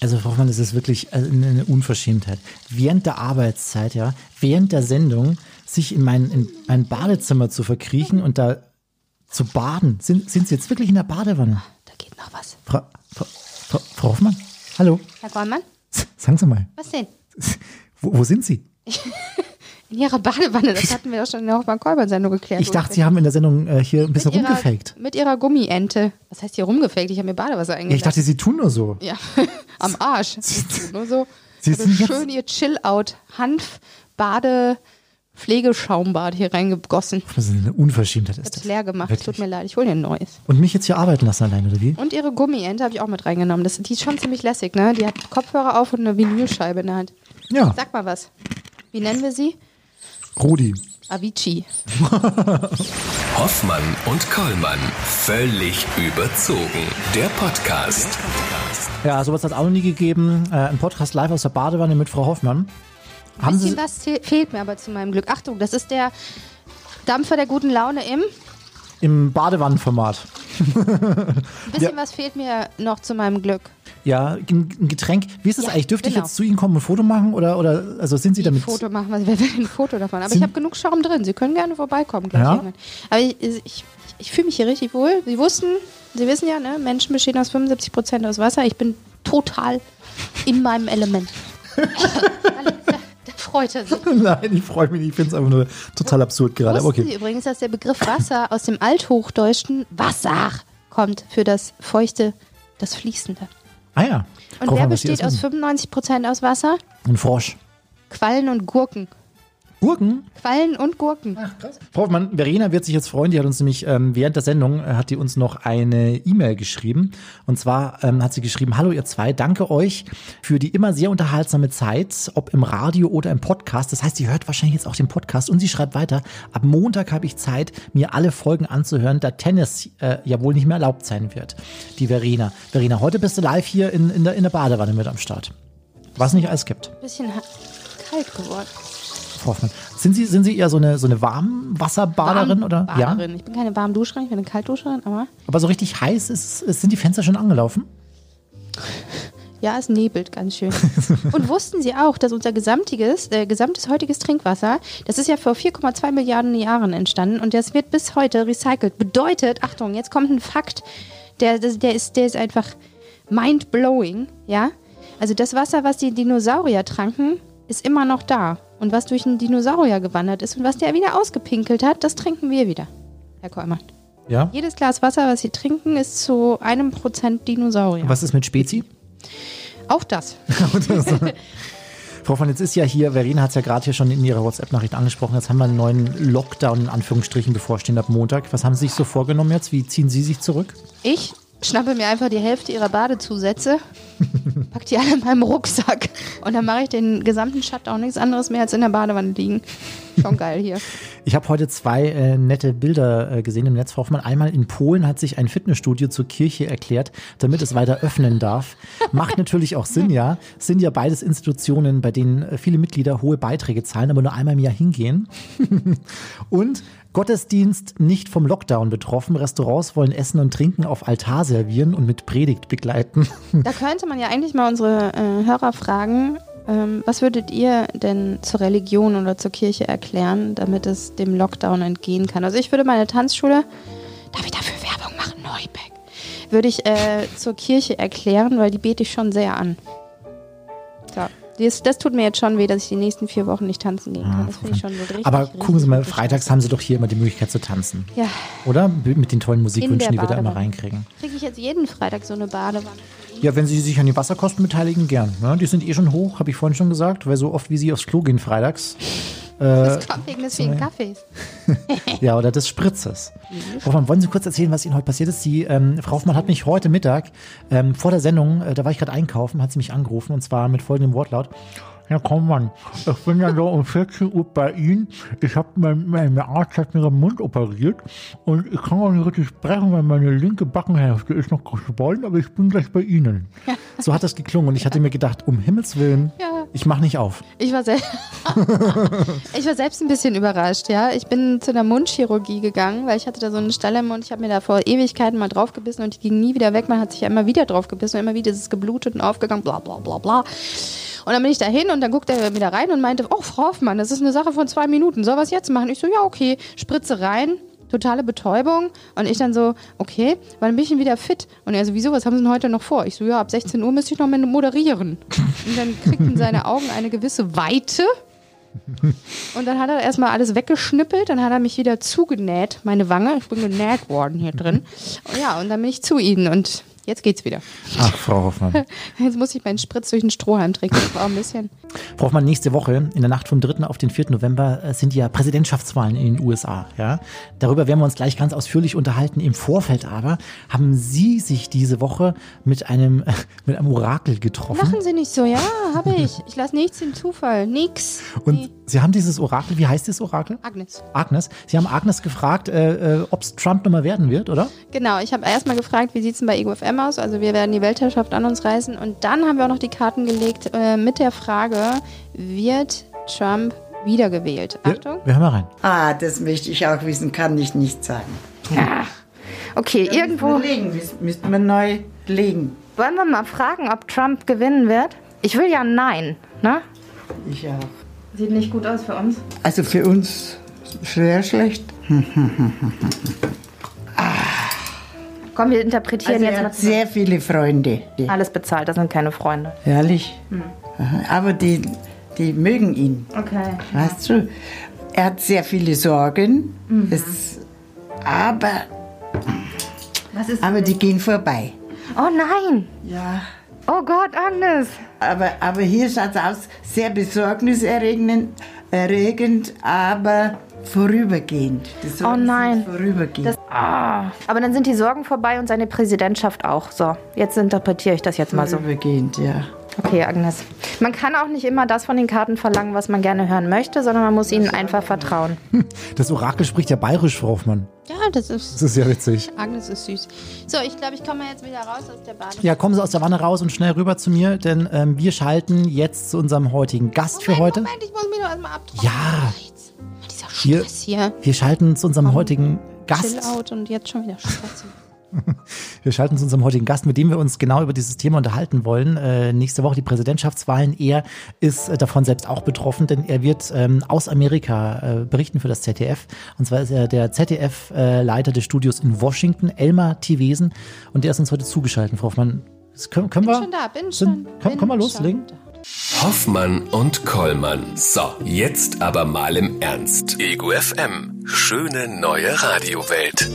Also, Frau Hoffmann, das ist wirklich äh, eine Unverschämtheit. Während der Arbeitszeit, ja, während der Sendung, sich in mein, in mein Badezimmer zu verkriechen und da zu baden. Sind, sind Sie jetzt wirklich in der Badewanne? Da geht noch was. Frau, Frau, Frau, Frau Hoffmann? Hallo? Herr Gollmann, Sagen Sie mal, was denn? wo, wo sind Sie? In Ihrer Badewanne, das hatten wir doch schon in der Hoffmann-Kolbern-Sendung geklärt. Ich dachte, Sie haben in der Sendung äh, hier ein bisschen mit ihrer, rumgefaked. Mit ihrer Gummiente. Was heißt hier rumgefaked? Ich habe mir Badewasser Ich eingeladen. dachte, Sie tun nur so. Ja, am Arsch. Nur so. Sie also sind schön ihr Chill-Out, Hanf, Bade, Pflegeschaumbad hier reingegossen. Das ist eine Unverschämtheit. Ich Ist hab's das. leer gemacht. Wirklich? Tut mir leid, ich hole dir ein neues. Und mich jetzt hier arbeiten lassen alleine, oder wie? Und ihre Gummiente habe ich auch mit reingenommen. Das, die ist schon ziemlich lässig, ne? Die hat Kopfhörer auf und eine Vinylscheibe in der Hand. Ja, Sag mal was. Wie nennen wir sie? Rudi. Avicii. Hoffmann und Kollmann. Völlig überzogen. Der Podcast. Ja, sowas hat es auch noch nie gegeben. Äh, ein Podcast live aus der Badewanne mit Frau Hoffmann. Haben Bisschen Sie, was fe- fehlt mir aber zu meinem Glück. Achtung, das ist der Dampfer der guten Laune im. im Badewannenformat. Ein bisschen Ja. was fehlt mir noch zu meinem Glück. Ja, ein ein Getränk. Wie ist es Ja, eigentlich? Dürfte genau. ich jetzt zu Ihnen kommen und ein Foto machen? Oder, oder also sind Sie Ein damit. Foto machen, was will ein Foto davon? Aber Sind- ich habe genug Schaum drin. Sie können gerne vorbeikommen. Gleich Ja? irgendwann. Aber ich, ich, ich fühle mich hier richtig wohl. Sie wussten, Sie wissen ja, ne, Menschen bestehen aus 75 Prozent aus Wasser. Ich bin total in meinem Element. freut er sich. Nein, ich freue mich nicht. Ich finde es einfach nur total absurd gerade. Aber Wussten okay. Sie übrigens, dass der Begriff Wasser aus dem Althochdeutschen Wasser kommt für das Feuchte, das Fließende. Ah ja. Und was Sie besteht aus das wissen. 95 Prozent aus Wasser? Ein Frosch. Quallen und Gurken. Gurken? Quallen und Gurken. Frau Hoffmann, Verena wird sich jetzt freuen. Die hat uns nämlich ähm, während der Sendung äh, hat die uns noch eine E-Mail geschrieben. Und zwar ähm, hat sie geschrieben: Hallo ihr zwei, danke euch für die immer sehr unterhaltsame Zeit, ob im Radio oder im Podcast. Das heißt, sie hört wahrscheinlich jetzt auch den Podcast und sie schreibt weiter: Ab Montag habe ich Zeit, mir alle Folgen anzuhören, da Tennis äh, ja wohl nicht mehr erlaubt sein wird. Die Verena. Verena, heute bist du live hier in, in, der, in der Badewanne mit am Start. Was nicht alles gibt. Bisschen kalt geworden. Hoffmann. Sind Sie, sind Sie eher so eine, so eine Warmwasserbaderin oder? Ja. Ich bin keine Warmduscherin, ich bin eine Kaltduscherin, aber Aber so richtig heiß ist, ist, sind die Fenster schon angelaufen? ja, es nebelt ganz schön. Und wussten Sie auch, dass unser gesamtiges, äh, gesamtes heutiges Trinkwasser, das ist ja vor 4,2 Milliarden Jahren entstanden und das wird bis heute recycelt. Bedeutet, Achtung, jetzt kommt ein Fakt, der, der, der, ist, der ist einfach mind-blowing, ja? Also das Wasser, was die Dinosaurier tranken, ist immer noch da. Und was durch einen Dinosaurier gewandert ist und was der wieder ausgepinkelt hat, das trinken wir wieder, Herr Kollmann. Ja. Jedes Glas Wasser, was Sie trinken, ist zu einem Prozent Dinosaurier. Was ist mit Spezi? Auch das. Frau von, jetzt ist ja hier, Verena hat es ja gerade hier schon in ihrer WhatsApp-Nachricht angesprochen, jetzt haben wir einen neuen Lockdown in Anführungsstrichen bevorstehen ab Montag. Was haben Sie sich so vorgenommen jetzt? Wie ziehen Sie sich zurück? Ich schnappe mir einfach die Hälfte ihrer Badezusätze, die alle in meinem Rucksack und dann mache ich den gesamten Shutdown nichts anderes mehr als in der Badewanne liegen. Schon geil hier. Ich habe heute zwei äh, nette Bilder äh, gesehen im Netz, Frau Hoffmann. Einmal in Polen hat sich ein Fitnessstudio zur Kirche erklärt, damit es weiter öffnen darf. Macht natürlich auch Sinn, ja. Es sind ja beides Institutionen, bei denen äh, viele Mitglieder hohe Beiträge zahlen, aber nur einmal im Jahr hingehen. Und Gottesdienst nicht vom Lockdown betroffen. Restaurants wollen Essen und Trinken auf Altar servieren und mit Predigt begleiten. Da könnte man ja eigentlich mal unsere äh, Hörer fragen, ähm, was würdet ihr denn zur Religion oder zur Kirche erklären, damit es dem Lockdown entgehen kann? Also ich würde meine Tanzschule, darf ich dafür Werbung machen, Neubeck, würde ich äh, zur Kirche erklären, weil die bete ich schon sehr an. Das, das tut mir jetzt schon weh, dass ich die nächsten vier Wochen nicht tanzen gehen kann. Das finde ich schon so richtig. Aber richtig, gucken Sie mal, freitags haben Sie doch hier immer die Möglichkeit zu tanzen. Ja, Oder? Mit den tollen Musikwünschen, die wir da immer reinkriegen. kriege ich jetzt jeden Freitag so eine Badewanne. Ja, wenn Sie sich an die Wasserkosten beteiligen, gern. Ne? Die sind eh schon hoch, habe ich vorhin schon gesagt, weil so oft wie Sie aufs Klo gehen freitags. Das kommt wegen des vielen Kaffees. Ja, oder des Spritzes. Frau Hoffmann, wollen Sie kurz erzählen, was Ihnen heute passiert ist? Die, ähm, Frau Hoffmann hat mich heute Mittag ähm, vor der Sendung, äh, da war ich gerade einkaufen, hat sie mich angerufen und zwar mit folgendem Wortlaut. Herr Kommmann, ich bin ja so um 14 Uhr bei Ihnen. Ich habe mein, mein Arzt hat mir den Mund operiert und ich kann auch nicht richtig sprechen, weil meine linke Backenhälfte ist noch geschwollen, aber ich bin gleich bei Ihnen. So hat das geklungen und ich hatte mir gedacht, um Himmels Willen, Ja. ich mache nicht auf. Ich war, ich war selbst ein bisschen überrascht, ja. Ich bin zu einer Mundchirurgie gegangen, weil ich hatte da so einen Stelle im Mund. Ich habe mir da vor Ewigkeiten mal draufgebissen und die ging nie wieder weg. Man hat sich ja immer wieder draufgebissen und immer wieder ist es geblutet und aufgegangen, bla bla bla bla. Und dann bin ich da hin und dann guckte er wieder rein und meinte, oh, Frau Hoffmann, das ist eine Sache von zwei Minuten. Soll was jetzt machen? Ich so, ja, okay. Spritze rein, totale Betäubung. Und ich dann so, okay, wann bin ich denn wieder fit? Und er so, wieso, was haben Sie denn heute noch vor? Ich so, ja, ab 16 Uhr müsste ich noch moderieren. Und dann kriegten seine Augen eine gewisse Weite. Und dann hat er erstmal alles weggeschnippelt, dann hat er mich wieder zugenäht, meine Wange. Ich bin genäht worden hier drin. Und ja, und dann bin ich zu ihnen und jetzt geht's wieder. Ach, Frau Hoffmann. Jetzt muss ich meinen Spritz durch den Strohhalm trinken. Das war ein bisschen. Frau Hoffmann, nächste Woche, in der Nacht vom 3. auf den 4. November, äh, sind ja Präsidentschaftswahlen in den USA. Ja? Darüber werden wir uns gleich ganz ausführlich unterhalten. Im Vorfeld aber haben Sie sich diese Woche mit einem, mit einem Orakel getroffen. Machen Sie nicht so, ja, habe ich. Ich lasse nichts im Zufall. Nix. Und Nee. Sie haben dieses Orakel, wie heißt dieses Orakel? Agnes. Agnes. Sie haben Agnes gefragt, äh, äh, ob es Trump nochmal werden wird, oder? Genau, ich habe erstmal gefragt, wie sieht es denn bei EgoFM aus? Also wir werden die Weltherrschaft an uns reißen. Und dann haben wir auch noch die Karten gelegt äh, mit der Frage, wird Trump wiedergewählt? Achtung. Wir, wir hören mal rein. Ah, das möchte ich auch wissen, kann ich nicht sagen. Okay, Müssen wir irgendwo. legen, müssen- müssten wir neu legen. Wollen wir mal fragen, ob Trump gewinnen wird? Ich will ja nein, ne? Ich auch. Sieht nicht gut aus für uns. Also für uns sehr schlecht. Komm, wir interpretieren Also jetzt mal zusammen. sehr viele Freunde. Alles bezahlt, das sind keine Freunde. Ehrlich? Aha, Aber die, die mögen ihn. Okay. Weißt du? Er hat sehr viele Sorgen. Es, aber, Was ist. aber die gehen vorbei. Oh nein! Ja. Oh Gott, Agnes! Aber, aber hier schaut es aus, sehr besorgniserregend, erregend, aber vorübergehend. Oh nein. Vorübergehend. Ah. Aber dann sind die Sorgen vorbei und seine Präsidentschaft auch. So, jetzt interpretiere ich das jetzt mal so. Vorübergehend, ja. Okay, Agnes. Man kann auch nicht immer das von den Karten verlangen, was man gerne hören möchte, sondern man muss ihnen einfach vertrauen. Das Orakel spricht ja bayerisch, Frau Hoffmann. Ja, das ist. Das ist ja witzig. Agnes ist süß. So, ich glaube, ich komme jetzt wieder raus aus der Bade. Ja, kommen Sie aus der Wanne raus und schnell rüber zu mir, denn ähm, wir schalten jetzt zu unserem heutigen Gast für heute. Moment, ich muss mich doch erstmal abtrocknen. Ja. Dieser Stress hier. Wir schalten zu unserem heutigen Gast. Chill out und jetzt schon wieder. Wir schalten zu unserem heutigen Gast, mit dem wir uns genau über dieses Thema unterhalten wollen. Äh, nächste Woche die Präsidentschaftswahlen. Er ist äh, davon selbst auch betroffen, denn er wird ähm, aus Amerika äh, berichten für das ZDF. Und zwar ist er der ZDF-Leiter des Studios in Washington, Elmar Tivesen. Und der ist uns heute zugeschaltet, Frau Hoffmann. Das können, können Bin wir? schon da, bin sind- schon. Können, bin können wir schon loslegen? da. Hoffmann und Kollmann. So, jetzt aber mal im Ernst. Ego FM. Schöne neue Radiowelt.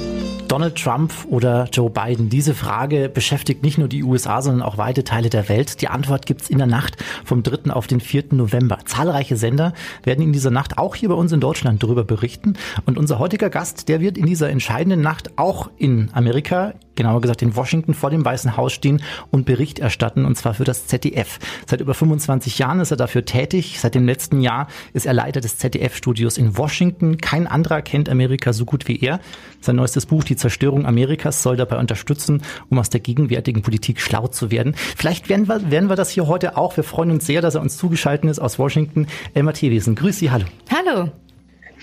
Donald Trump oder Joe Biden? Diese Frage beschäftigt nicht nur die USA, sondern auch weite Teile der Welt. Die Antwort gibt's in der Nacht vom 3. auf den 4. November. Zahlreiche Sender werden in dieser Nacht auch hier bei uns in Deutschland darüber berichten. Und unser heutiger Gast, der wird in dieser entscheidenden Nacht auch in Amerika, genauer gesagt in Washington, vor dem Weißen Haus stehen und Bericht erstatten, und zwar für das ZDF. Seit über 25 Jahren ist er dafür tätig. Seit dem letzten Jahr ist er Leiter des ZDF-Studios in Washington. Kein anderer kennt Amerika so gut wie er. Sein neuestes Buch, Die Zerstörung Amerikas, soll dabei unterstützen, um aus der gegenwärtigen Politik schlau zu werden. Vielleicht werden wir, werden wir das hier heute auch. Wir freuen uns sehr, dass er uns zugeschaltet ist aus Washington. Elmar Thewesen, grüß Sie, hallo. Hallo.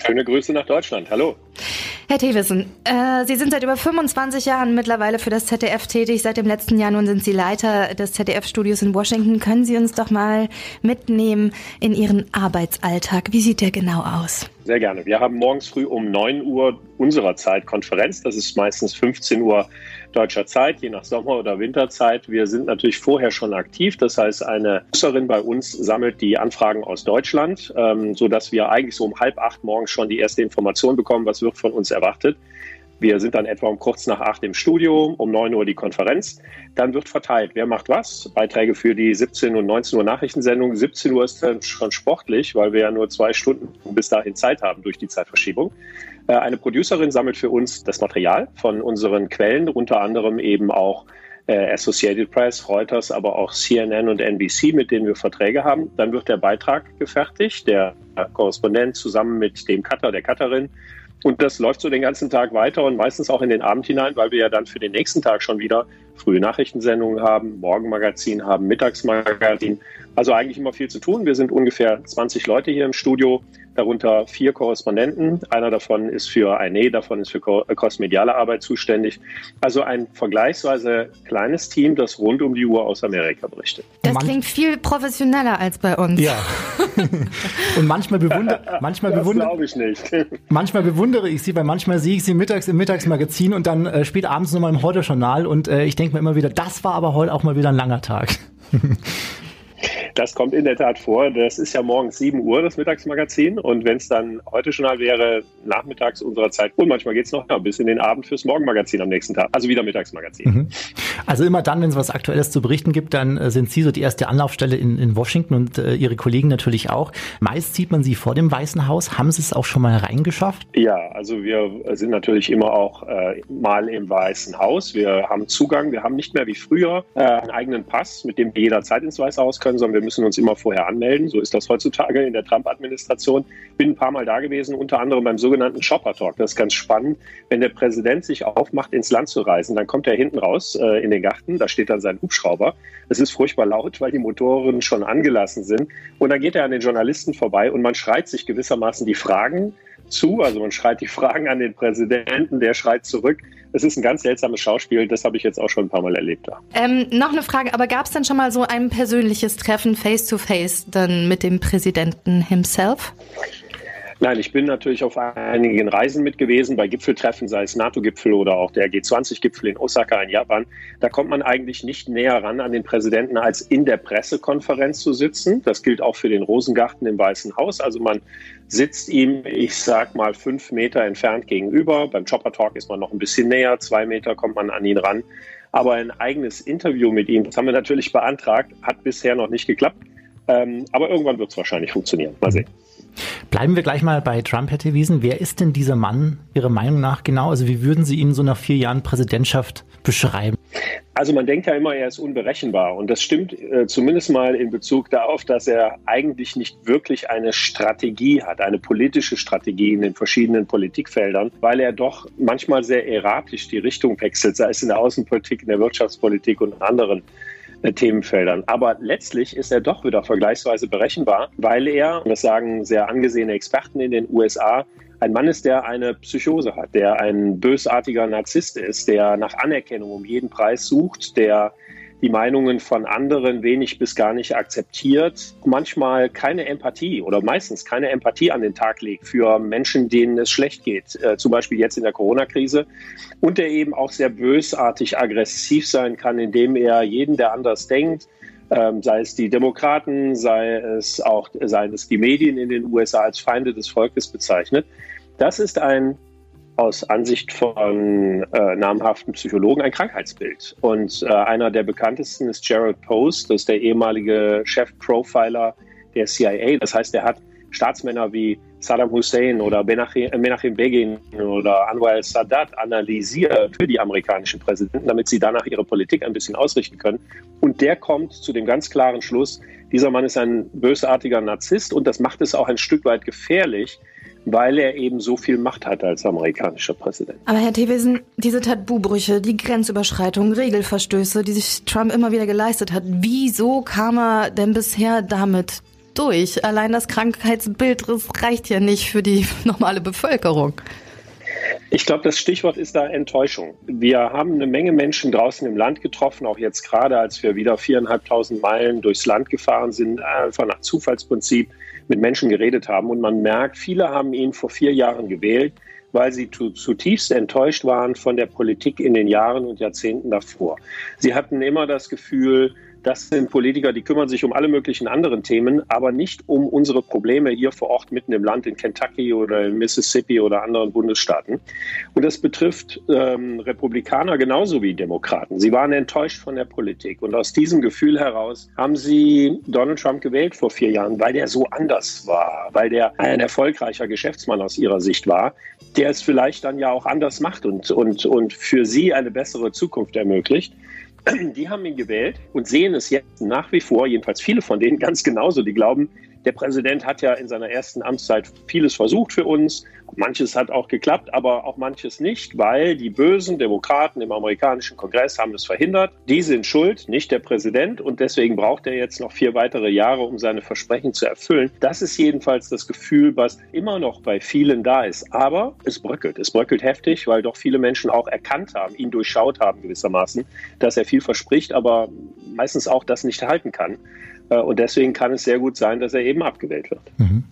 Schöne Grüße nach Deutschland. Hallo. Herr Thewissen, äh, Sie sind seit über 25 Jahren mittlerweile für das ZDF tätig. Seit dem letzten Jahr nun sind Sie Leiter des ZDF-Studios in Washington. Können Sie uns doch mal mitnehmen in Ihren Arbeitsalltag? Wie sieht der genau aus? Sehr gerne. Wir haben morgens früh um 9 Uhr unserer Zeit Konferenz. Das ist meistens 15 Uhr deutscher Zeit, je nach Sommer- oder Winterzeit. Wir sind natürlich vorher schon aktiv. Das heißt, eine Nutzerin bei uns sammelt die Anfragen aus Deutschland, ähm, sodass wir eigentlich so um halb acht morgens schon die erste Information bekommen, was wird von uns erwartet. Wir sind dann etwa um kurz nach acht im Studio, um 9 Uhr die Konferenz. Dann wird verteilt, wer macht was. Beiträge für die 17 und 19 Uhr Nachrichtensendung. 17 Uhr ist dann schon sportlich, weil wir ja nur zwei Stunden bis dahin Zeit haben durch die Zeitverschiebung. Äh, Eine Producerin sammelt für uns das Material von unseren Quellen, unter anderem eben auch äh, Associated Press, Reuters, aber auch CNN und NBC, mit denen wir Verträge haben. Dann wird der Beitrag gefertigt, der Korrespondent zusammen mit dem Cutter, der Cutterin. Und das läuft so den ganzen Tag weiter und meistens auch in den Abend hinein, weil wir ja dann für den nächsten Tag schon wieder frühe Nachrichtensendungen haben, Morgenmagazin haben, Mittagsmagazin. Also eigentlich immer viel zu tun. Wir sind ungefähr 20 Leute hier im Studio darunter vier Korrespondenten. Einer davon ist für eine, davon ist für äh, kosmediale Arbeit zuständig. Also ein vergleichsweise kleines Team, das rund um die Uhr aus Amerika berichtet. Das klingt viel professioneller als bei uns. Ja. Und manchmal bewundere, manchmal bewundere, ich nicht. manchmal bewundere ich sie, weil manchmal sehe ich sie mittags im Mittagsmagazin und dann äh, spät abends nochmal im Heute-Journal und äh, ich denke mir immer wieder, das war aber heute auch mal wieder ein langer Tag. Das kommt in der Tat vor. Das ist ja morgens 7 Uhr, das Mittagsmagazin. Und wenn es dann heute schon mal wäre, nachmittags unserer Zeit, und manchmal geht es noch ja, bis in den Abend fürs Morgenmagazin am nächsten Tag. Also wieder Mittagsmagazin. Mhm. Also immer dann, wenn es was Aktuelles zu berichten gibt, dann äh, sind Sie so die erste Anlaufstelle in, in Washington und äh, Ihre Kollegen natürlich auch. Meist sieht man Sie vor dem Weißen Haus. Haben Sie es auch schon mal reingeschafft? Ja, also wir sind natürlich immer auch äh, mal im Weißen Haus. Wir haben Zugang. Wir haben nicht mehr wie früher äh, einen eigenen Pass, mit dem wir jederzeit ins Weiße Haus können, sondern wir müssen uns immer vorher anmelden. So ist das heutzutage in der Trump-Administration. Bin ein paar Mal da gewesen, unter anderem beim sogenannten Shopper Talk. Das ist ganz spannend. Wenn der Präsident sich aufmacht, ins Land zu reisen, dann kommt er hinten raus äh, in den Garten. Da steht dann sein Hubschrauber. Es ist furchtbar laut, weil die Motoren schon angelassen sind. Und dann geht er an den Journalisten vorbei und man schreit sich gewissermaßen die Fragen zu. Also man schreit die Fragen an den Präsidenten, der schreit zurück. Es ist ein ganz seltsames Schauspiel, das habe ich jetzt auch schon ein paar Mal erlebt. Ähm, noch eine Frage, aber gab es denn schon mal so ein persönliches Treffen face-to-face -face dann mit dem Präsidenten himself? Nein, ich bin natürlich auf einigen Reisen mit gewesen, bei Gipfeltreffen, sei es NATO-Gipfel oder auch der G20-Gipfel in Osaka in Japan. Da kommt man eigentlich nicht näher ran an den Präsidenten, als in der Pressekonferenz zu sitzen. Das gilt auch für den Rosengarten im Weißen Haus. Also man sitzt ihm, ich sag mal, fünf Meter entfernt gegenüber. Beim Chopper Talk ist man noch ein bisschen näher, zwei Meter kommt man an ihn ran. Aber ein eigenes Interview mit ihm, das haben wir natürlich beantragt, hat bisher noch nicht geklappt. Ähm, aber irgendwann wird es wahrscheinlich funktionieren. Mal sehen. Bleiben wir gleich mal bei Trump, Herr Theresen. Wer ist denn dieser Mann Ihrer Meinung nach genau? Also wie würden Sie ihn so nach vier Jahren Präsidentschaft beschreiben? Also man denkt ja immer, er ist unberechenbar. Und das stimmt äh, zumindest mal in Bezug darauf, dass er eigentlich nicht wirklich eine Strategie hat, eine politische Strategie in den verschiedenen Politikfeldern, weil er doch manchmal sehr erratisch die Richtung wechselt, sei es in der Außenpolitik, in der Wirtschaftspolitik und anderen Themenfeldern. Aber letztlich ist er doch wieder vergleichsweise berechenbar, weil er, das sagen sehr angesehene Experten in den USA, ein Mann ist, der eine Psychose hat, der ein bösartiger Narzisst ist, der nach Anerkennung um jeden Preis sucht, der die Meinungen von anderen wenig bis gar nicht akzeptiert, manchmal keine Empathie oder meistens keine Empathie an den Tag legt für Menschen, denen es schlecht geht, äh, zum Beispiel jetzt in der Corona-Krise, und der eben auch sehr bösartig aggressiv sein kann, indem er jeden, der anders denkt, ähm, sei es die Demokraten, sei es auch seien es die Medien in den USA als Feinde des Volkes bezeichnet. Das ist ein aus Ansicht von äh, namhaften Psychologen ein Krankheitsbild. Und äh, einer der bekanntesten ist Gerald Post, das ist der ehemalige Chef-Profiler der CIA. Das heißt, er hat Staatsmänner wie Saddam Hussein oder äh, Menachem Begin oder Anwar al-Sadat analysiert für die amerikanischen Präsidenten, damit sie danach ihre Politik ein bisschen ausrichten können. Und der kommt zu dem ganz klaren Schluss, dieser Mann ist ein bösartiger Narzisst und das macht es auch ein Stück weit gefährlich, weil er eben so viel Macht hat als amerikanischer Präsident. Aber Herr Thewesen, diese Tabubrüche, die Grenzüberschreitungen, Regelverstöße, die sich Trump immer wieder geleistet hat, wieso kam er denn bisher damit durch? Allein das Krankheitsbild reicht ja nicht für die normale Bevölkerung. Ich glaube, das Stichwort ist da Enttäuschung. Wir haben eine Menge Menschen draußen im Land getroffen, auch jetzt gerade, als wir wieder viereinhalbtausend Meilen durchs Land gefahren sind, einfach nach Zufallsprinzip mit Menschen geredet haben. Und man merkt, viele haben ihn vor vier Jahren gewählt, weil sie zutiefst enttäuscht waren von der Politik in den Jahren und Jahrzehnten davor. Sie hatten immer das Gefühl, Das sind Politiker, die kümmern sich um alle möglichen anderen Themen, aber nicht um unsere Probleme hier vor Ort mitten im Land in Kentucky oder in Mississippi oder anderen Bundesstaaten. Und das betrifft ähm, Republikaner genauso wie Demokraten. Sie waren enttäuscht von der Politik. Und aus diesem Gefühl heraus haben sie Donald Trump gewählt vor vier Jahren, weil der so anders war, weil der ein erfolgreicher Geschäftsmann aus ihrer Sicht war, der es vielleicht dann ja auch anders macht und, und, und für sie eine bessere Zukunft ermöglicht die haben ihn gewählt und sehen es jetzt nach wie vor, jedenfalls viele von denen ganz genauso, die glauben, der Präsident hat ja in seiner ersten Amtszeit vieles versucht für uns. Manches hat auch geklappt, aber auch manches nicht, weil die bösen Demokraten im amerikanischen Kongress haben es verhindert. Die sind schuld, nicht der Präsident. Und deswegen braucht er jetzt noch vier weitere Jahre, um seine Versprechen zu erfüllen. Das ist jedenfalls das Gefühl, was immer noch bei vielen da ist. Aber es bröckelt. Es bröckelt heftig, weil doch viele Menschen auch erkannt haben, ihn durchschaut haben gewissermaßen, dass er viel verspricht, aber meistens auch das nicht halten kann. Äh, und deswegen kann es sehr gut sein, dass er eben abgewählt wird. Mhm.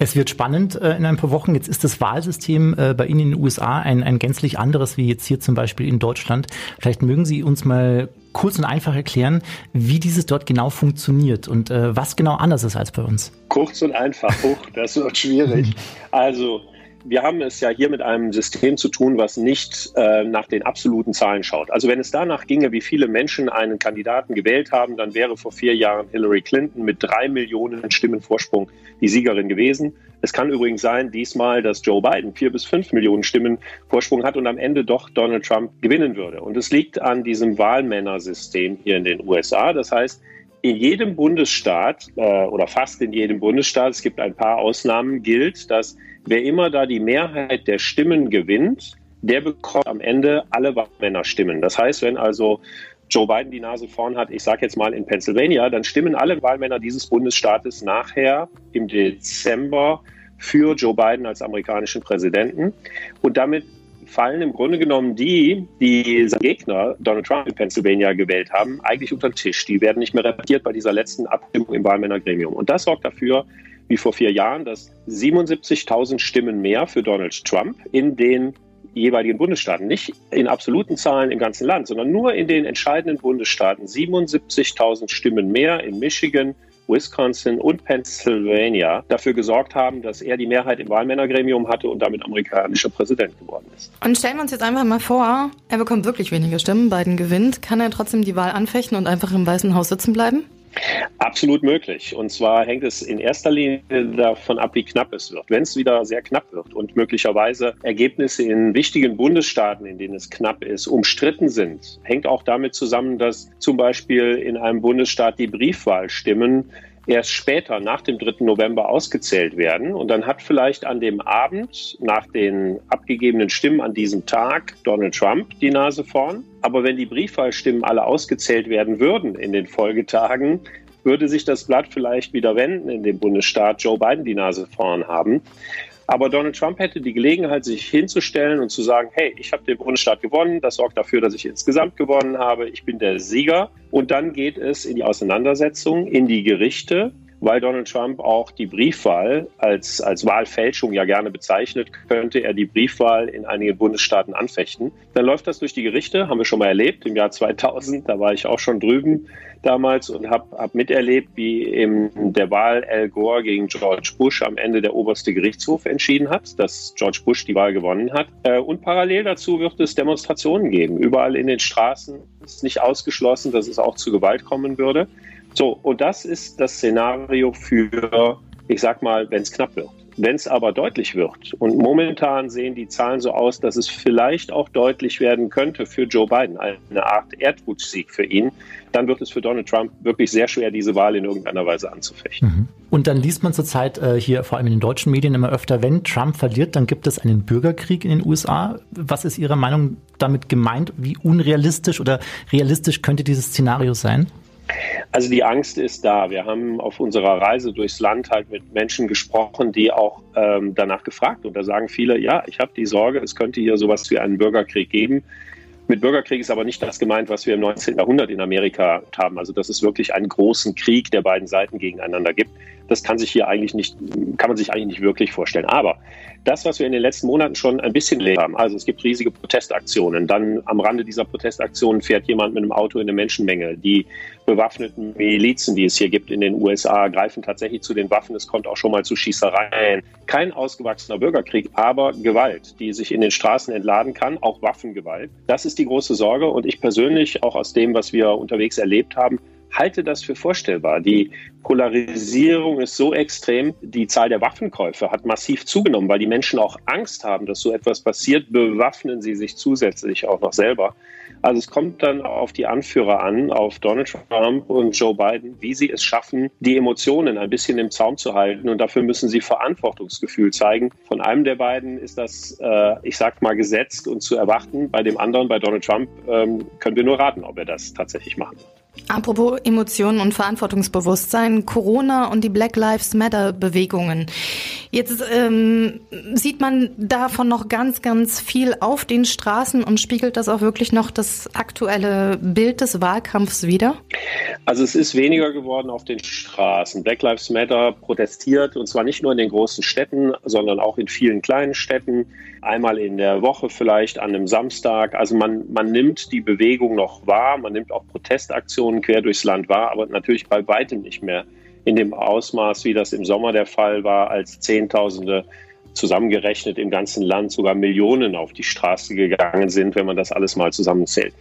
Es wird spannend äh, in ein paar Wochen. Jetzt ist das Wahlsystem äh, bei Ihnen in den USA ein, ein gänzlich anderes wie jetzt hier zum Beispiel in Deutschland. Vielleicht mögen Sie uns mal kurz und einfach erklären, wie dieses dort genau funktioniert und was genau anders ist als bei uns. Kurz und einfach, hoch, das wird schwierig. Also wir haben es ja hier mit einem System zu tun, was nicht äh, nach den absoluten Zahlen schaut. Also wenn es danach ginge, wie viele Menschen einen Kandidaten gewählt haben, dann wäre vor vier Jahren Hillary Clinton mit drei Millionen Stimmen Vorsprung die Siegerin gewesen. Es kann übrigens sein, diesmal, dass Joe Biden vier bis fünf Millionen Stimmen Vorsprung hat und am Ende doch Donald Trump gewinnen würde. Und es liegt an diesem Wahlmännersystem hier in den USA. Das heißt, in jedem Bundesstaat äh, oder fast in jedem Bundesstaat, es gibt ein paar Ausnahmen, gilt, dass wer immer da die Mehrheit der Stimmen gewinnt, der bekommt am Ende alle Wahlmännerstimmen. Das heißt, wenn also Joe Biden die Nase vorn hat, ich sage jetzt mal in Pennsylvania, dann stimmen alle Wahlmänner dieses Bundesstaates nachher im Dezember für Joe Biden als amerikanischen Präsidenten. Und damit fallen im Grunde genommen die, die sein Gegner Donald Trump in Pennsylvania gewählt haben, eigentlich unter den Tisch. Die werden nicht mehr repetiert bei dieser letzten Abstimmung im Wahlmännergremium. Und das sorgt dafür, wie vor vier Jahren, dass 77.000 Stimmen mehr für Donald Trump in den jeweiligen Bundesstaaten, nicht in absoluten Zahlen im ganzen Land, sondern nur in den entscheidenden Bundesstaaten 77.000 Stimmen mehr in Michigan, Wisconsin und Pennsylvania dafür gesorgt haben, dass er die Mehrheit im Wahlmännergremium hatte und damit amerikanischer Präsident geworden ist. Und stellen wir uns jetzt einfach mal vor, er bekommt wirklich weniger Stimmen, Biden gewinnt. Kann er trotzdem die Wahl anfechten und einfach im Weißen Haus sitzen bleiben? Absolut möglich. Und zwar hängt es in erster Linie davon ab, wie knapp es wird. Wenn es wieder sehr knapp wird und möglicherweise Ergebnisse in wichtigen Bundesstaaten, in denen es knapp ist, umstritten sind, hängt auch damit zusammen, dass zum Beispiel in einem Bundesstaat die Briefwahlstimmen erst später, nach dem 3. November, ausgezählt werden. Und dann hat vielleicht an dem Abend, nach den abgegebenen Stimmen an diesem Tag, Donald Trump die Nase vorn. Aber wenn die Briefwahlstimmen alle ausgezählt werden würden in den Folgetagen, würde sich das Blatt vielleicht wieder wenden in dem Bundesstaat Joe Biden die Nase vorn haben. Aber Donald Trump hätte die Gelegenheit, sich hinzustellen und zu sagen, hey, ich habe den Bundesstaat gewonnen, das sorgt dafür, dass ich insgesamt gewonnen habe, ich bin der Sieger. Und dann geht es in die Auseinandersetzung, in die Gerichte, weil Donald Trump auch die Briefwahl als, als Wahlfälschung ja gerne bezeichnet, könnte er die Briefwahl in einigen Bundesstaaten anfechten. Dann läuft das durch die Gerichte, haben wir schon mal erlebt, im Jahr 2000, da war ich auch schon drüben damals und habe hab miterlebt, wie in der Wahl Al Gore gegen George Bush am Ende der oberste Gerichtshof entschieden hat, dass George Bush die Wahl gewonnen hat. Äh, und parallel dazu wird es Demonstrationen geben. Überall in den Straßen ist nicht ausgeschlossen, dass es auch zu Gewalt kommen würde. So, und das ist das Szenario für, ich sag mal, wenn es knapp wird. Wenn es aber deutlich wird, und momentan sehen die Zahlen so aus, dass es vielleicht auch deutlich werden könnte für Joe Biden, eine Art Erdrutschsieg für ihn, dann wird es für Donald Trump wirklich sehr schwer, diese Wahl in irgendeiner Weise anzufechten. Mhm. Und dann liest man zurzeit äh, hier vor allem in den deutschen Medien immer öfter, wenn Trump verliert, dann gibt es einen Bürgerkrieg in den USA. Was ist Ihrer Meinung damit gemeint? Wie unrealistisch oder realistisch könnte dieses Szenario sein? Also die Angst ist da. Wir haben auf unserer Reise durchs Land halt mit Menschen gesprochen, die auch ähm, danach gefragt. Und da sagen viele, ja, ich habe die Sorge, es könnte hier sowas wie einen Bürgerkrieg geben. Mit Bürgerkrieg ist aber nicht das gemeint, was wir im 19. Jahrhundert in Amerika haben. Also dass es wirklich einen großen Krieg der beiden Seiten gegeneinander gibt. Das kann sich hier eigentlich nicht, kann man sich eigentlich nicht wirklich vorstellen. Aber das, was wir in den letzten Monaten schon ein bisschen erlebt haben, also es gibt riesige Protestaktionen, dann am Rande dieser Protestaktionen fährt jemand mit einem Auto in eine Menschenmenge. Die bewaffneten Milizen, die es hier gibt in den USA, greifen tatsächlich zu den Waffen. Es kommt auch schon mal zu Schießereien. Kein ausgewachsener Bürgerkrieg, aber Gewalt, die sich in den Straßen entladen kann, auch Waffengewalt. Das ist die große Sorge und ich persönlich, auch aus dem, was wir unterwegs erlebt haben, halte das für vorstellbar. Die Polarisierung ist so extrem, die Zahl der Waffenkäufe hat massiv zugenommen, weil die Menschen auch Angst haben, dass so etwas passiert, bewaffnen sie sich zusätzlich auch noch selber. Also es kommt dann auf die Anführer an, auf Donald Trump und Joe Biden, wie sie es schaffen, die Emotionen ein bisschen im Zaum zu halten. Und dafür müssen sie Verantwortungsgefühl zeigen. Von einem der beiden ist das, äh, ich sag mal, gesetzt und zu erwarten. Bei dem anderen, bei Donald Trump, ähm, können wir nur raten, ob er das tatsächlich machen wird. Apropos Emotionen und Verantwortungsbewusstsein, Corona und die Black Lives Matter Bewegungen. Jetzt ähm, sieht man davon noch ganz, ganz viel auf den Straßen und spiegelt das auch wirklich noch das aktuelle Bild des Wahlkampfs wider? Also es ist weniger geworden auf den Straßen. Black Lives Matter protestiert und zwar nicht nur in den großen Städten, sondern auch in vielen kleinen Städten. Einmal in der Woche vielleicht an einem Samstag. Also man, man nimmt die Bewegung noch wahr, man nimmt auch Protestaktionen quer durchs Land wahr, aber natürlich bei weitem nicht mehr in dem Ausmaß, wie das im Sommer der Fall war, als Zehntausende zusammengerechnet im ganzen Land sogar Millionen auf die Straße gegangen sind, wenn man das alles mal zusammenzählt.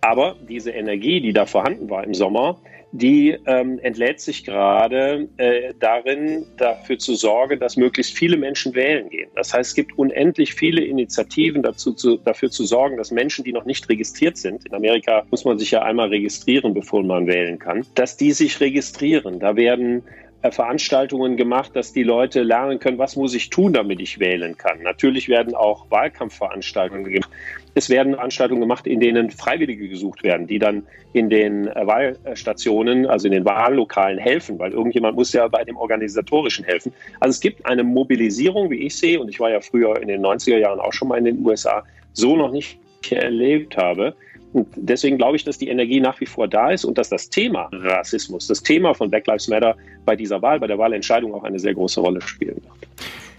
Aber diese Energie, die da vorhanden war im Sommer, die ähm, entlädt sich gerade äh, darin, dafür zu sorgen, dass möglichst viele Menschen wählen gehen. Das heißt, es gibt unendlich viele Initiativen dazu, zu, dafür zu sorgen, dass Menschen, die noch nicht registriert sind, in Amerika muss man sich ja einmal registrieren, bevor man wählen kann, dass die sich registrieren. Da werden Veranstaltungen gemacht, dass die Leute lernen können, was muss ich tun, damit ich wählen kann. Natürlich werden auch Wahlkampfveranstaltungen gemacht. Es werden Veranstaltungen gemacht, in denen Freiwillige gesucht werden, die dann in den äh, Wahlstationen, also in den Wahllokalen helfen, weil irgendjemand muss ja bei dem Organisatorischen helfen. Also es gibt eine Mobilisierung, wie ich sehe, und ich war ja früher in den 90er Jahren auch schon mal in den USA, so noch nicht erlebt habe. Und deswegen glaube ich, dass die Energie nach wie vor da ist und dass das Thema Rassismus, das Thema von Black Lives Matter bei dieser Wahl, bei der Wahlentscheidung auch eine sehr große Rolle spielen wird.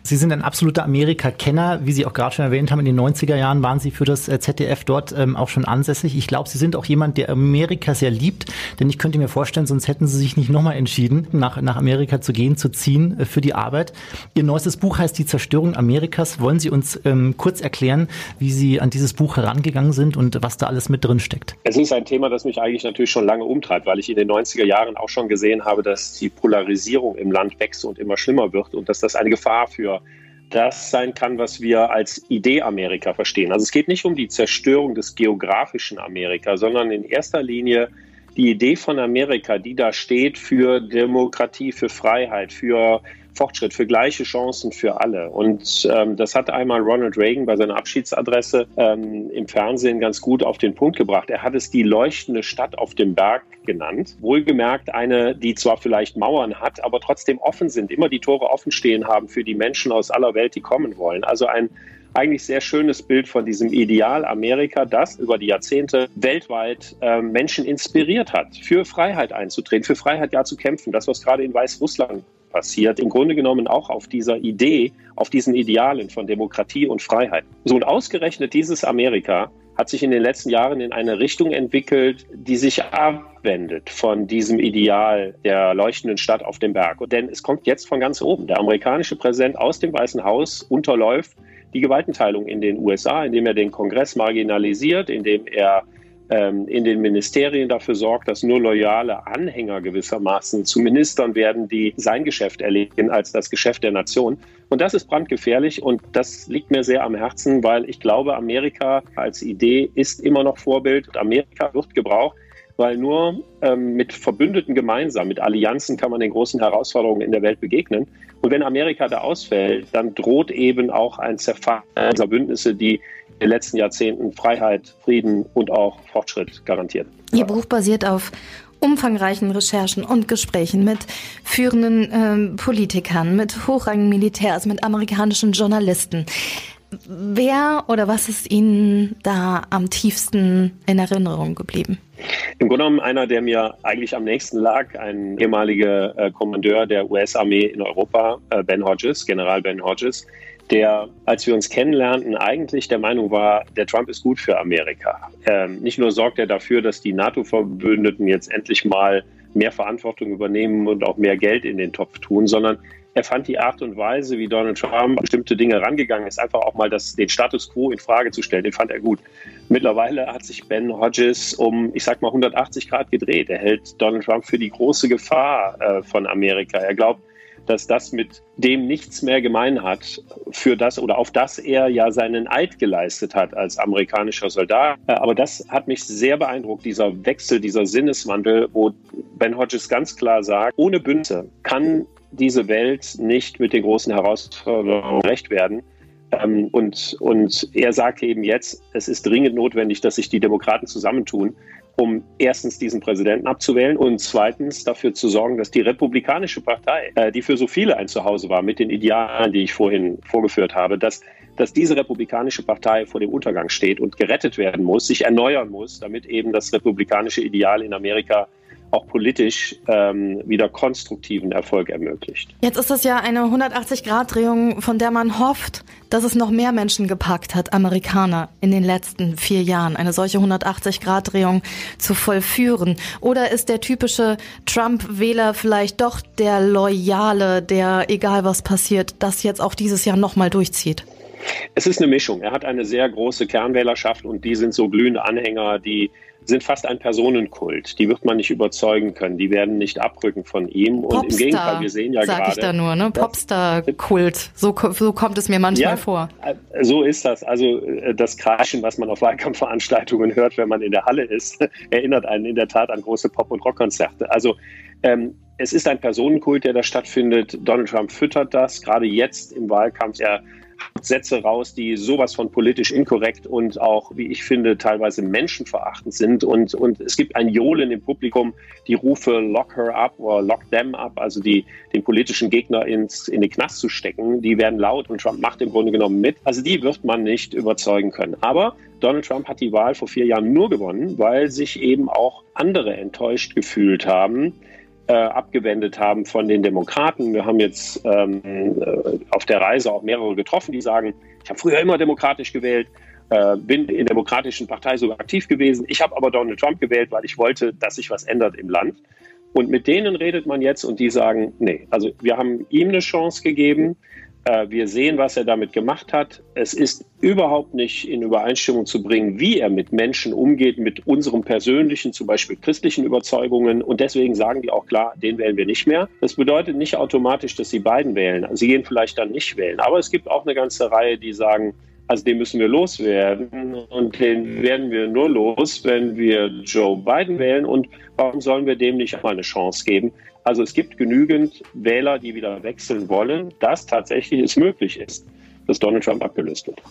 Sie sind ein absoluter Amerika-Kenner. Wie Sie auch gerade schon erwähnt haben, in den 90er Jahren waren Sie für das äh, ZDF dort ähm, auch schon ansässig. Ich glaube, Sie sind auch jemand, der Amerika sehr liebt, denn ich könnte mir vorstellen, sonst hätten Sie sich nicht nochmal entschieden, nach, nach Amerika zu gehen, zu ziehen äh, für die Arbeit. Ihr neuestes Buch heißt Die Zerstörung Amerikas. Wollen Sie uns ähm, kurz erklären, wie Sie an dieses Buch herangegangen sind und was da alles mit drin steckt? Es ist ein Thema, das mich eigentlich natürlich schon lange umtreibt, weil ich in den 90er Jahren auch schon gesehen habe, dass die Polarisierung im Land wächst und immer schlimmer wird und dass das eine Gefahr für das sein kann, was wir als Idee Amerika verstehen. Also es geht nicht um die Zerstörung des geografischen Amerika, sondern in erster Linie die Idee von Amerika, die da steht für Demokratie, für Freiheit, für Fortschritt, für gleiche Chancen für alle. Und ähm, das hat einmal Ronald Reagan bei seiner Abschiedsadresse ähm, im Fernsehen ganz gut auf den Punkt gebracht. Er hat es die leuchtende Stadt auf dem Berg genannt. Wohlgemerkt eine, die zwar vielleicht Mauern hat, aber trotzdem offen sind, immer die Tore offen stehen haben für die Menschen aus aller Welt, die kommen wollen. Also ein eigentlich sehr schönes Bild von diesem Ideal Amerika, das über die Jahrzehnte weltweit äh, Menschen inspiriert hat, für Freiheit einzutreten, für Freiheit ja zu kämpfen. Das, was gerade in Weißrussland passiert, im Grunde genommen auch auf dieser Idee, auf diesen Idealen von Demokratie und Freiheit. So und ausgerechnet dieses Amerika hat sich in den letzten Jahren in eine Richtung entwickelt, die sich abwendet von diesem Ideal der leuchtenden Stadt auf dem Berg. Denn es kommt jetzt von ganz oben. Der amerikanische Präsident aus dem Weißen Haus unterläuft die Gewaltenteilung in den USA, indem er den Kongress marginalisiert, indem er in den Ministerien dafür sorgt, dass nur loyale Anhänger gewissermaßen zu Ministern werden, die sein Geschäft erledigen als das Geschäft der Nation. Und das ist brandgefährlich und das liegt mir sehr am Herzen, weil ich glaube, Amerika als Idee ist immer noch Vorbild. Amerika wird gebraucht weil nur ähm, mit Verbündeten gemeinsam, mit Allianzen kann man den großen Herausforderungen in der Welt begegnen. Und wenn Amerika da ausfällt, dann droht eben auch ein Zerfall dieser Bündnisse, die in den letzten Jahrzehnten Freiheit, Frieden und auch Fortschritt garantiert. Ihr Buch basiert auf umfangreichen Recherchen und Gesprächen mit führenden ähm, Politikern, mit hochrangigen Militärs, mit amerikanischen Journalisten. Wer oder was ist Ihnen da am tiefsten in Erinnerung geblieben? Im Grunde genommen einer, der mir eigentlich am nächsten lag, ein ehemaliger äh, Kommandeur der US-Armee in Europa, äh, Ben Hodges, General Ben Hodges, der, als wir uns kennenlernten, eigentlich der Meinung war, der Trump ist gut für Amerika. Ähm, nicht nur sorgt er dafür, dass die NATO-Verbündeten jetzt endlich mal mehr Verantwortung übernehmen und auch mehr Geld in den Topf tun, sondern er fand die Art und Weise, wie Donald Trump bestimmte Dinge rangegangen ist, einfach auch mal das, den Status quo in Frage zu stellen, den fand er gut. Mittlerweile hat sich Ben Hodges um, ich sag mal, 180 Grad gedreht. Er hält Donald Trump für die große Gefahr äh, von Amerika. Er glaubt, dass das mit dem nichts mehr gemein hat, für das oder auf das er ja seinen Eid geleistet hat als amerikanischer Soldat. Äh, aber das hat mich sehr beeindruckt, dieser Wechsel, dieser Sinneswandel, wo Ben Hodges ganz klar sagt, ohne Bündnisse kann diese Welt nicht mit den großen Herausforderungen gerecht werden. Ähm, und, und er sagt eben jetzt, es ist dringend notwendig, dass sich die Demokraten zusammentun, um erstens diesen Präsidenten abzuwählen und zweitens dafür zu sorgen, dass die Republikanische Partei, äh, die für so viele ein Zuhause war, mit den Idealen, die ich vorhin vorgeführt habe, dass, dass diese Republikanische Partei vor dem Untergang steht und gerettet werden muss, sich erneuern muss, damit eben das republikanische Ideal in Amerika auch politisch ähm, wieder konstruktiven Erfolg ermöglicht. Jetzt ist das ja eine 180-Grad-Drehung, von der man hofft, dass es noch mehr Menschen gepackt hat, Amerikaner, in den letzten vier Jahren, eine solche 180-Grad-Drehung zu vollführen. Oder ist der typische Trump-Wähler vielleicht doch der Loyale, der, egal was passiert, das jetzt auch dieses Jahr nochmal durchzieht? Es ist eine Mischung. Er hat eine sehr große Kernwählerschaft und die sind so glühende Anhänger, die sind fast ein Personenkult. Die wird man nicht überzeugen können. Die werden nicht abrücken von ihm. Popstar, und im Gegenteil, wir sehen ja sag gerade. ich da nur, ne? Popstar-Kult. So, so kommt es mir manchmal ja, vor. äh, So ist das. Also äh, das Kreischen, was man auf Wahlkampfveranstaltungen hört, wenn man in der Halle ist, erinnert einen in der Tat an große Pop- und Rockkonzerte. Also ähm, es ist ein Personenkult, der da stattfindet. Donald Trump füttert das, gerade jetzt im Wahlkampf. Er Sätze raus, die sowas von politisch inkorrekt und auch, wie ich finde, teilweise menschenverachtend sind. Und, und es gibt ein Johlen im Publikum, die Rufe Lock her up oder Lock them up, also die, den politischen Gegner ins, in den Knast zu stecken, die werden laut und Trump macht im Grunde genommen mit. Also die wird man nicht überzeugen können. Aber Donald Trump hat die Wahl vor vier Jahren nur gewonnen, weil sich eben auch andere enttäuscht gefühlt haben äh, abgewendet haben von den Demokraten. Wir haben jetzt ähm, äh, auf der Reise auch mehrere getroffen, die sagen, ich habe früher immer demokratisch gewählt, äh, bin in der demokratischen Partei sogar aktiv gewesen. Ich habe aber Donald Trump gewählt, weil ich wollte, dass sich was ändert im Land. Und mit denen redet man jetzt und die sagen, nee, also wir haben ihm eine Chance gegeben. Äh, wir sehen, was er damit gemacht hat. Es ist überhaupt nicht in Übereinstimmung zu bringen, wie er mit Menschen umgeht, mit unseren persönlichen, zum Beispiel christlichen Überzeugungen. Und deswegen sagen die auch klar, den wählen wir nicht mehr. Das bedeutet nicht automatisch, dass sie beiden wählen. Sie gehen vielleicht dann nicht wählen. Aber es gibt auch eine ganze Reihe, die sagen, also den müssen wir loswerden und den werden wir nur los, wenn wir Joe Biden wählen. Und warum sollen wir dem nicht mal eine Chance geben? Also es gibt genügend Wähler, die wieder wechseln wollen, dass tatsächlich es möglich ist, dass Donald Trump abgelöst wird.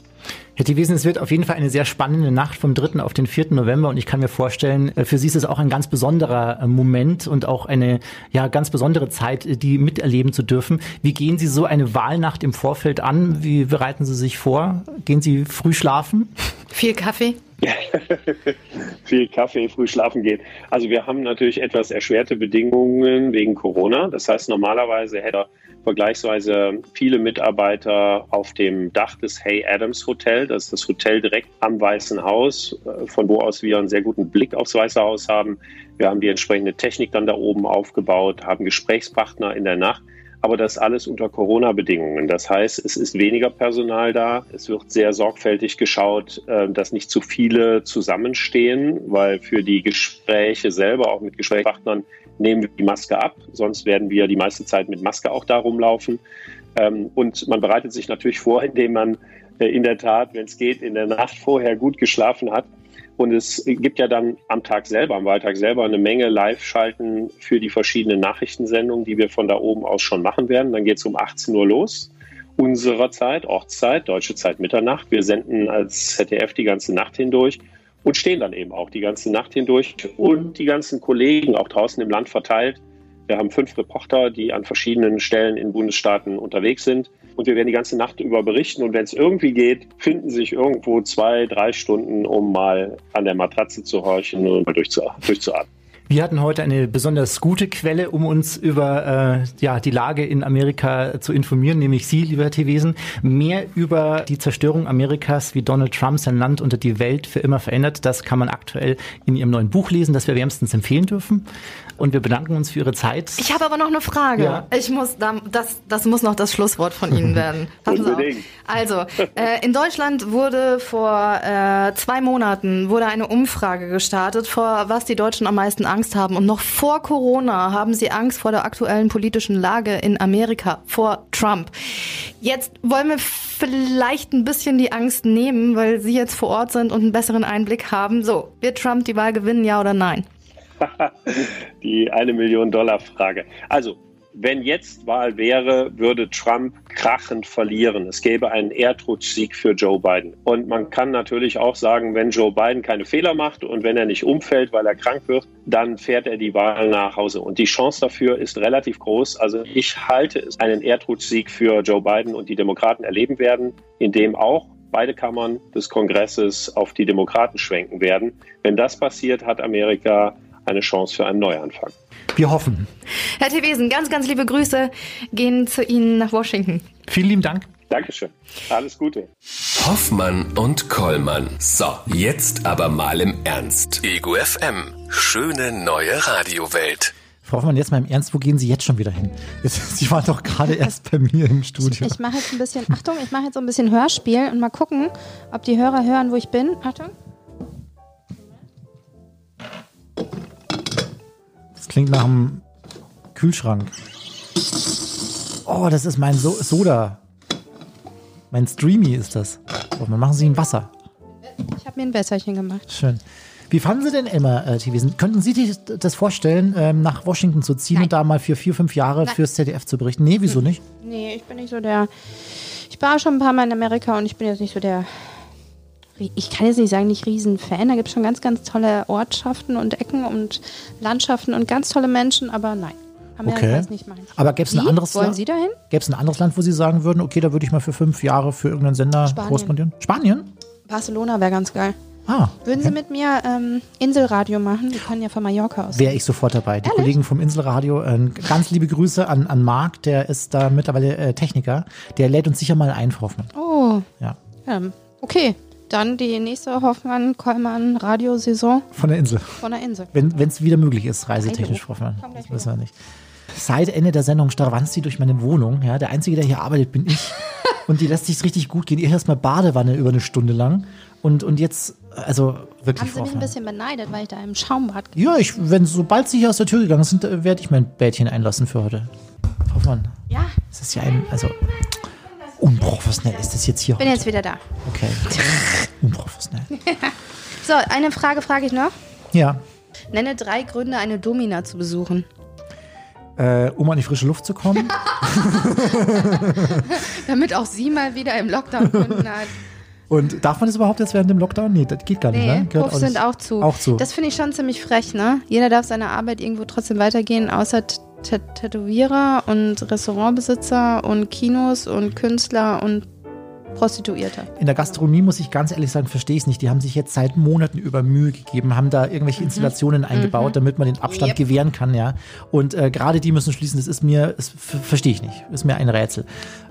Herr Thiewesen, es wird auf jeden Fall eine sehr spannende Nacht vom 3. auf den 4. November und ich kann mir vorstellen, äh, für Sie ist es auch ein ganz besonderer äh, Moment und auch eine ja ganz besondere Zeit, äh, die miterleben zu dürfen. Wie gehen Sie so eine Wahlnacht im Vorfeld an? Wie bereiten Sie sich vor? Gehen Sie früh schlafen? Viel Kaffee? viel Kaffee, früh schlafen geht. Also wir haben natürlich etwas erschwerte Bedingungen wegen Corona. Das heißt, normalerweise hätte er vergleichsweise viele Mitarbeiter auf dem Dach des Hay Adams Hotel. Das ist das Hotel direkt am Weißen Haus, äh, von wo aus wir einen sehr guten Blick aufs Weiße Haus haben. Wir haben die entsprechende Technik dann da oben aufgebaut, haben Gesprächspartner in der Nacht. Aber das alles unter Corona-Bedingungen. Das heißt, es ist weniger Personal da. Es wird sehr sorgfältig geschaut, äh, dass nicht zu viele zusammenstehen, weil für die Gespräche selber, auch mit Gesprächspartnern, nehmen wir die Maske ab. Sonst werden wir die meiste Zeit mit Maske auch da rumlaufen. Ähm, und man bereitet sich natürlich vor, indem man äh, in der Tat, wenn es geht, in der Nacht vorher gut geschlafen hat und es gibt ja dann am Tag selber, am Wahltag selber, eine Menge Live-Schalten für die verschiedenen Nachrichtensendungen, die wir von da oben aus schon machen werden. Dann geht es um 18 Uhr los. Unserer Zeit, Ortszeit, deutsche Zeit Mitternacht. Wir senden als ZDF die ganze Nacht hindurch und stehen dann eben auch die ganze Nacht hindurch und die ganzen Kollegen auch draußen im Land verteilt. Wir haben fünf Reporter, die an verschiedenen Stellen in Bundesstaaten unterwegs sind und wir werden die ganze Nacht über berichten. Und wenn es irgendwie geht, finden sich irgendwo zwei, drei Stunden, um mal an der Matratze zu horchen und mal durchzuatmen. Wir hatten heute eine besonders gute Quelle, um uns über äh, ja, die Lage in Amerika zu informieren, nämlich Sie, lieber Herr Tewesen. Mehr über die Zerstörung Amerikas, wie Donald Trump sein Land unter die Welt für immer verändert, das kann man aktuell in Ihrem neuen Buch lesen, das wir wärmstens empfehlen dürfen und wir bedanken uns für Ihre Zeit. Ich habe aber noch eine Frage. Ja. Ich muss, das, das muss noch das Schlusswort von Ihnen werden. Unbedingt. Also, äh, in Deutschland wurde vor äh, zwei Monaten wurde eine Umfrage gestartet, vor was die Deutschen am meisten Angst haben. Und noch vor Corona haben sie Angst vor der aktuellen politischen Lage in Amerika, vor Trump. Jetzt wollen wir vielleicht ein bisschen die Angst nehmen, weil Sie jetzt vor Ort sind und einen besseren Einblick haben. So, wird Trump die Wahl gewinnen, ja oder nein? die eine Million Dollar Frage. Also, wenn jetzt Wahl wäre, würde Trump krachend verlieren. Es gäbe einen Erdrutschsieg für Joe Biden. Und man kann natürlich auch sagen, wenn Joe Biden keine Fehler macht und wenn er nicht umfällt, weil er krank wird, dann fährt er die Wahl nach Hause. Und die Chance dafür ist relativ groß. Also ich halte es einen Erdrutschsieg für Joe Biden und die Demokraten erleben werden, in dem auch beide Kammern des Kongresses auf die Demokraten schwenken werden. Wenn das passiert, hat Amerika eine Chance für einen Neuanfang. Wir hoffen. Herr Tewesen, ganz, ganz liebe Grüße gehen zu Ihnen nach Washington. Vielen lieben Dank. Dankeschön. Alles Gute. Hoffmann und Kollmann. So, jetzt aber mal im Ernst. Ego FM. Schöne neue Radiowelt. Frau Hoffmann, jetzt mal im Ernst, wo gehen Sie jetzt schon wieder hin? Jetzt, Sie waren doch gerade erst bei mir im Studio. Ich, ich mache jetzt ein bisschen, Achtung, ich mache jetzt so ein bisschen Hörspiel und mal gucken, ob die Hörer hören, wo ich bin. Achtung. Klingt nach einem Kühlschrank. Oh, das ist mein so Soda. Mein Streamy ist das. Oh, dann machen Sie ein Wasser. Ich habe mir ein Wässerchen gemacht. Schön. Wie fanden Sie denn Emma äh, TV? Könnten Sie sich das vorstellen, ähm, nach Washington zu ziehen Nein. und da mal für vier, fünf Jahre Nein. fürs ZDF zu berichten? Nee, wieso hm. nicht? Nee, ich bin nicht so der. Ich war schon ein paar Mal in Amerika und ich bin jetzt nicht so der ich kann jetzt nicht sagen, nicht Riesenfan. Da gibt es schon ganz, ganz tolle Ortschaften und Ecken und Landschaften und ganz tolle Menschen, aber nein. Okay. Aber gäbe es ein anderes Wollen Land? Sie dahin? Gäbe es ein anderes Land, wo Sie sagen würden, okay, da würde ich mal für fünf Jahre für irgendeinen Sender Spanien. korrespondieren? Spanien? Barcelona wäre ganz geil. Ah, Würden okay. Sie mit mir ähm, Inselradio machen? Wir können ja von Mallorca aus. Wäre ich sofort dabei. Die Ehrlich? Kollegen vom Inselradio, äh, ganz liebe Grüße an, an Marc, der ist da mittlerweile äh, Techniker. Der lädt uns sicher mal ein, Frau Hoffmann. Oh. Ja. ja okay, dann die nächste Hoffmann-Kollmann-Radiosaison. Von der Insel. Von der Insel. Wenn es wieder möglich ist, reisetechnisch, Hoffmann. Das wissen wir nicht. Seit Ende der Sendung starrwanzt sie durch meine Wohnung. Ja, der Einzige, der hier arbeitet, bin ich. und die lässt sich richtig gut gehen. Ihr erstmal Badewanne über eine Stunde lang. Und, und jetzt, also wirklich. Haben Sie mich ein bisschen beneidet, weil ich da im Schaumbad Ja, ich, wenn, sobald Sie hier aus der Tür gegangen sind, äh, werde ich mein Bädchen einlassen für heute. Hoffmann. Ja. Das ist ja ein, also Unprofessionell ist das jetzt hier. Bin heute. jetzt wieder da. Okay. Unprofessionell. so, eine Frage frage ich noch. Ja. Nenne drei Gründe, eine Domina zu besuchen. Äh, um an die frische Luft zu kommen. Damit auch sie mal wieder im Lockdown Kunden hat. Und darf man das überhaupt jetzt während dem Lockdown? Nee, das geht gar nicht, nee, ne? Gehört Puffs sind auch zu. auch zu. Das finde ich schon ziemlich frech, ne? Jeder darf seine Arbeit irgendwo trotzdem weitergehen, außer Tätowierer und Restaurantbesitzer und Kinos und Künstler und Prostituierte. In der Gastronomie muss ich ganz ehrlich sagen, verstehe ich es nicht. Die haben sich jetzt seit Monaten über Mühe gegeben, haben da irgendwelche mhm. Installationen mhm. eingebaut, damit man den Abstand yep. gewähren kann, ja. Und äh, gerade die müssen schließen. Das ist mir, das verstehe ich nicht. Ist mir ein Rätsel.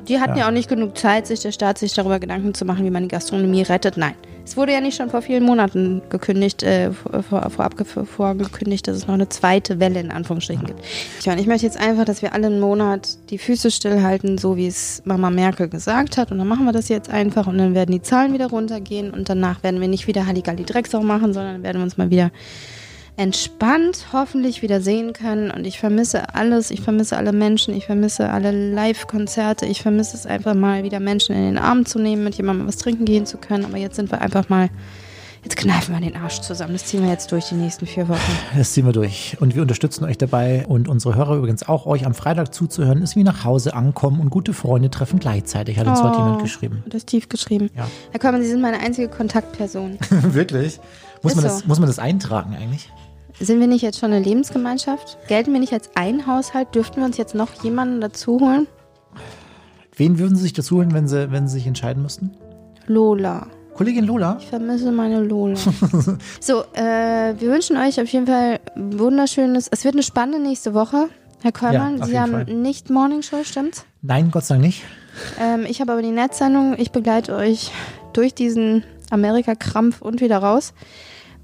Die hatten ja. ja auch nicht genug Zeit, sich der Staat sich darüber Gedanken zu machen, wie man die Gastronomie rettet. Nein. Es wurde ja nicht schon vor vielen Monaten gekündigt, äh, vor, vorab vorgekündigt, dass es noch eine zweite Welle in Anführungsstrichen gibt. Tja, und ich möchte jetzt einfach, dass wir alle einen Monat die Füße stillhalten, so wie es Mama Merkel gesagt hat. Und dann machen wir das jetzt einfach und dann werden die Zahlen wieder runtergehen und danach werden wir nicht wieder Halligalli Drecksau machen, sondern werden wir uns mal wieder entspannt hoffentlich wieder sehen können. Und ich vermisse alles. Ich vermisse alle Menschen. Ich vermisse alle Live-Konzerte. Ich vermisse es einfach mal wieder Menschen in den Arm zu nehmen, mit jemandem was trinken gehen zu können. Aber jetzt sind wir einfach mal. Jetzt kneifen wir den Arsch zusammen. Das ziehen wir jetzt durch die nächsten vier Wochen. Das ziehen wir durch. Und wir unterstützen euch dabei und unsere Hörer übrigens auch, euch am Freitag zuzuhören, ist wie nach Hause ankommen und gute Freunde treffen gleichzeitig, hat uns oh, heute jemand geschrieben. Das tief geschrieben. Ja. Herr Kollmann, Sie sind meine einzige Kontaktperson. Wirklich? Muss man, so. das, muss man das eintragen eigentlich? Sind wir nicht jetzt schon eine Lebensgemeinschaft? Gelten wir nicht als ein Haushalt? Dürften wir uns jetzt noch jemanden dazu holen? Wen würden Sie sich dazu holen, wenn Sie, wenn Sie sich entscheiden müssten? Lola. Kollegin Lola? Ich vermisse meine Lola. so, äh, wir wünschen euch auf jeden Fall wunderschönes. Es wird eine spannende nächste Woche. Herr Kollmann, Ja, Sie haben Fall. nicht Morning Show, stimmt's? Nein, Gott sei Dank nicht. Ähm, ich habe aber die Netzsendung. Ich begleite euch durch diesen Amerika-Krampf und wieder raus.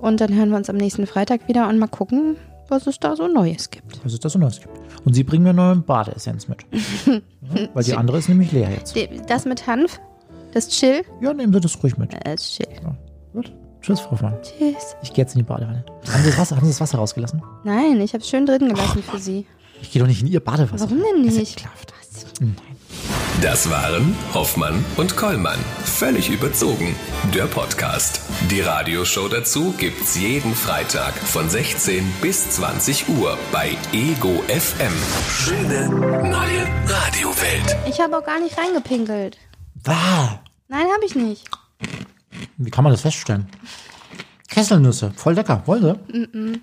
Und dann hören wir uns am nächsten Freitag wieder und mal gucken, was es da so Neues gibt. Was es da so Neues gibt. Und Sie bringen mir neue Badeessenz mit. ja, weil die andere ist nämlich leer jetzt. Das mit Hanf, das Chill. Ja, nehmen Sie das ruhig mit. Äh, Das Chill. Gut. Tschüss, Frau Mann. Tschüss. Ich gehe jetzt in die Badewanne. Haben Sie das Wasser, haben Sie das Wasser rausgelassen? Nein, ich habe es schön drin gelassen für Sie. Ich gehe doch nicht in Ihr Badewasser. Warum denn nicht? ekelhaft. Was? Nein. Das waren Hoffmann und Kollmann. Völlig überzogen. Der Podcast. Die Radioshow dazu gibt's jeden Freitag von 16 bis 20 Uhr bei Ego FM. Schöne neue Radiowelt. Ich habe auch gar nicht reingepinkelt. Bah. Nein, habe ich nicht. Wie kann man das feststellen? Kesselnüsse, voll lecker. Wollen Sie?